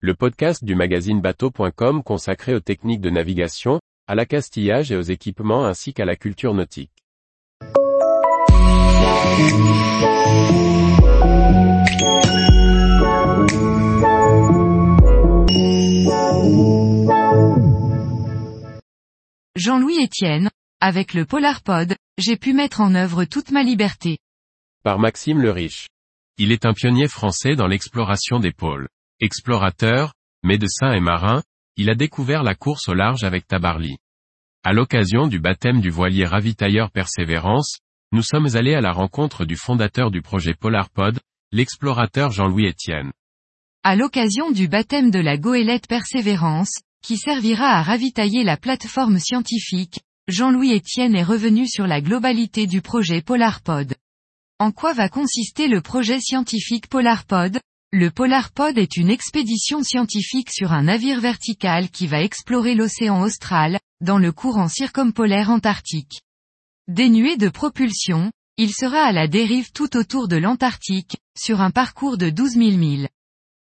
le podcast du magazine bateau.com consacré aux techniques de navigation, à l'accastillage et aux équipements ainsi qu'à la culture nautique. Jean-Louis Etienne, avec le Polarpod, j'ai pu mettre en œuvre toute ma liberté. Par Maxime le Riche. Il est un pionnier français dans l'exploration des pôles. Explorateur, médecin et marin, il a découvert la course au large avec Tabarly. À l'occasion du baptême du voilier ravitailleur Persévérance, nous sommes allés à la rencontre du fondateur du projet Polarpod, l'explorateur Jean-Louis Etienne. À l'occasion du baptême de la goélette Persévérance, qui servira à ravitailler la plateforme scientifique, Jean-Louis Etienne est revenu sur la globalité du projet Polarpod. En quoi va consister le projet scientifique Polarpod Le Polarpod est une expédition scientifique sur un navire vertical qui va explorer l'océan austral, dans le courant circumpolaire antarctique. Dénué de propulsion, il sera à la dérive tout autour de l'Antarctique, sur un parcours de 12 000 milles.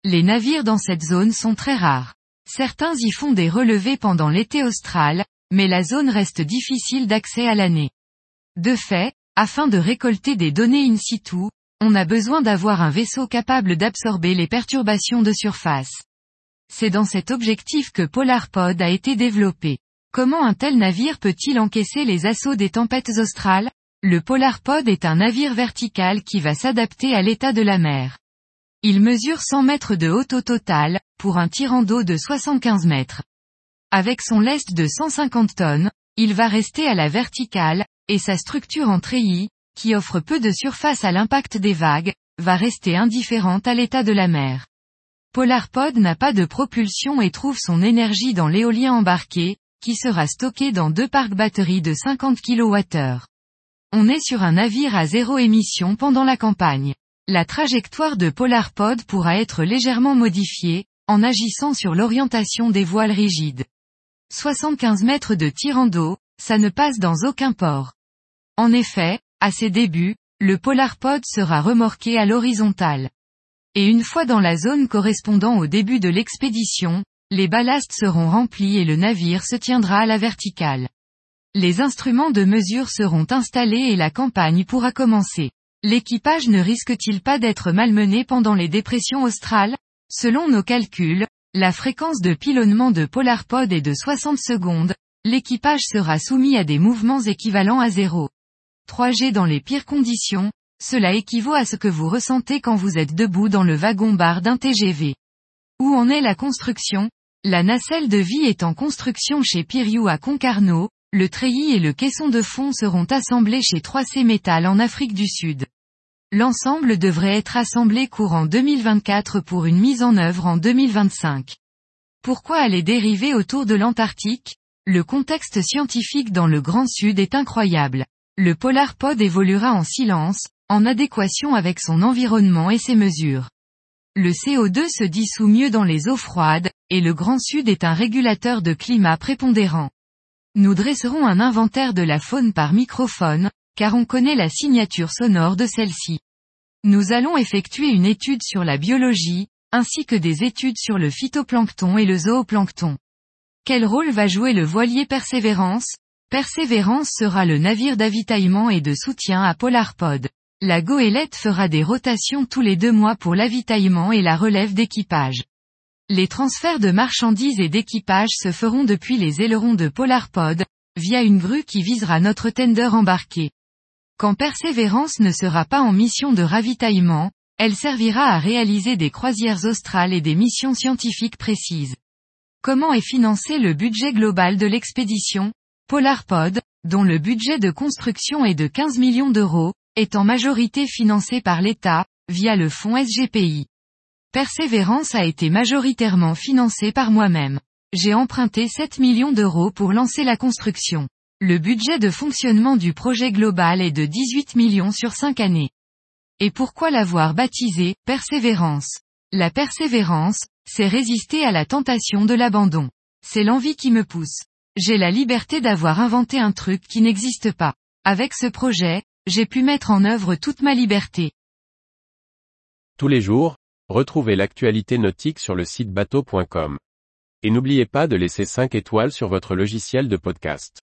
Les navires dans cette zone sont très rares. Certains y font des relevés pendant l'été austral, mais la zone reste difficile d'accès à l'année. De fait, afin de récolter des données in situ, on a besoin d'avoir un vaisseau capable d'absorber les perturbations de surface. C'est dans cet objectif que PolarPod a été développé. Comment un tel navire peut-il encaisser les assauts des tempêtes australes? Le PolarPod est un navire vertical qui va s'adapter à l'état de la mer. Il mesure 100 mètres de haute au total, pour un tirant d'eau de 75 mètres. Avec son lest de 150 tonnes, il va rester à la verticale, et sa structure en treillis, qui offre peu de surface à l'impact des vagues, va rester indifférente à l'état de la mer. PolarPod n'a pas de propulsion et trouve son énergie dans l'éolien embarqué, qui sera stocké dans deux parcs batteries de 50 kWh. On est sur un navire à zéro émission pendant la campagne. La trajectoire de PolarPod pourra être légèrement modifiée, en agissant sur l'orientation des voiles rigides. 75 mètres de tirant d'eau, ça ne passe dans aucun port. En effet, à ses débuts, le Polarpod sera remorqué à l'horizontale. Et une fois dans la zone correspondant au début de l'expédition, les ballastes seront remplis et le navire se tiendra à la verticale. Les instruments de mesure seront installés et la campagne pourra commencer. L'équipage ne risque-t-il pas d'être malmené pendant les dépressions australes? Selon nos calculs, la fréquence de pilonnement de Polarpod est de 60 secondes, l'équipage sera soumis à des mouvements équivalents à 0. 3G dans les pires conditions, cela équivaut à ce que vous ressentez quand vous êtes debout dans le wagon-bar d'un TGV. Où en est la construction? La nacelle de vie est en construction chez Piriou à Concarneau, le treillis et le caisson de fond seront assemblés chez 3C Metal en Afrique du Sud. L'ensemble devrait être assemblé courant 2024 pour une mise en œuvre en 2025. Pourquoi aller dériver autour de l'Antarctique? Le contexte scientifique dans le Grand Sud est incroyable. Le Polarpod évoluera en silence, en adéquation avec son environnement et ses mesures. Le CO2 se dissout mieux dans les eaux froides, et le Grand Sud est un régulateur de climat prépondérant. Nous dresserons un inventaire de la faune par microphone, car on connaît la signature sonore de celle-ci. Nous allons effectuer une étude sur la biologie, ainsi que des études sur le phytoplancton et le zooplancton. Quel rôle va jouer le voilier Persévérance Persévérance sera le navire d'avitaillement et de soutien à Polarpod. La goélette fera des rotations tous les deux mois pour l'avitaillement et la relève d'équipage. Les transferts de marchandises et d'équipage se feront depuis les ailerons de Polarpod, via une grue qui visera notre tender embarqué. Quand Persévérance ne sera pas en mission de ravitaillement, elle servira à réaliser des croisières australes et des missions scientifiques précises. Comment est financé le budget global de l'expédition? Polarpod, dont le budget de construction est de 15 millions d'euros, est en majorité financé par l'État, via le fonds SGPI. Persévérance a été majoritairement financé par moi-même. J'ai emprunté 7 millions d'euros pour lancer la construction. Le budget de fonctionnement du projet global est de 18 millions sur 5 années. Et pourquoi l'avoir baptisé Persévérance? La persévérance, c'est résister à la tentation de l'abandon. C'est l'envie qui me pousse. J'ai la liberté d'avoir inventé un truc qui n'existe pas. Avec ce projet, j'ai pu mettre en œuvre toute ma liberté. Tous les jours, retrouvez l'actualité nautique sur le site bateau.com. Et n'oubliez pas de laisser 5 étoiles sur votre logiciel de podcast.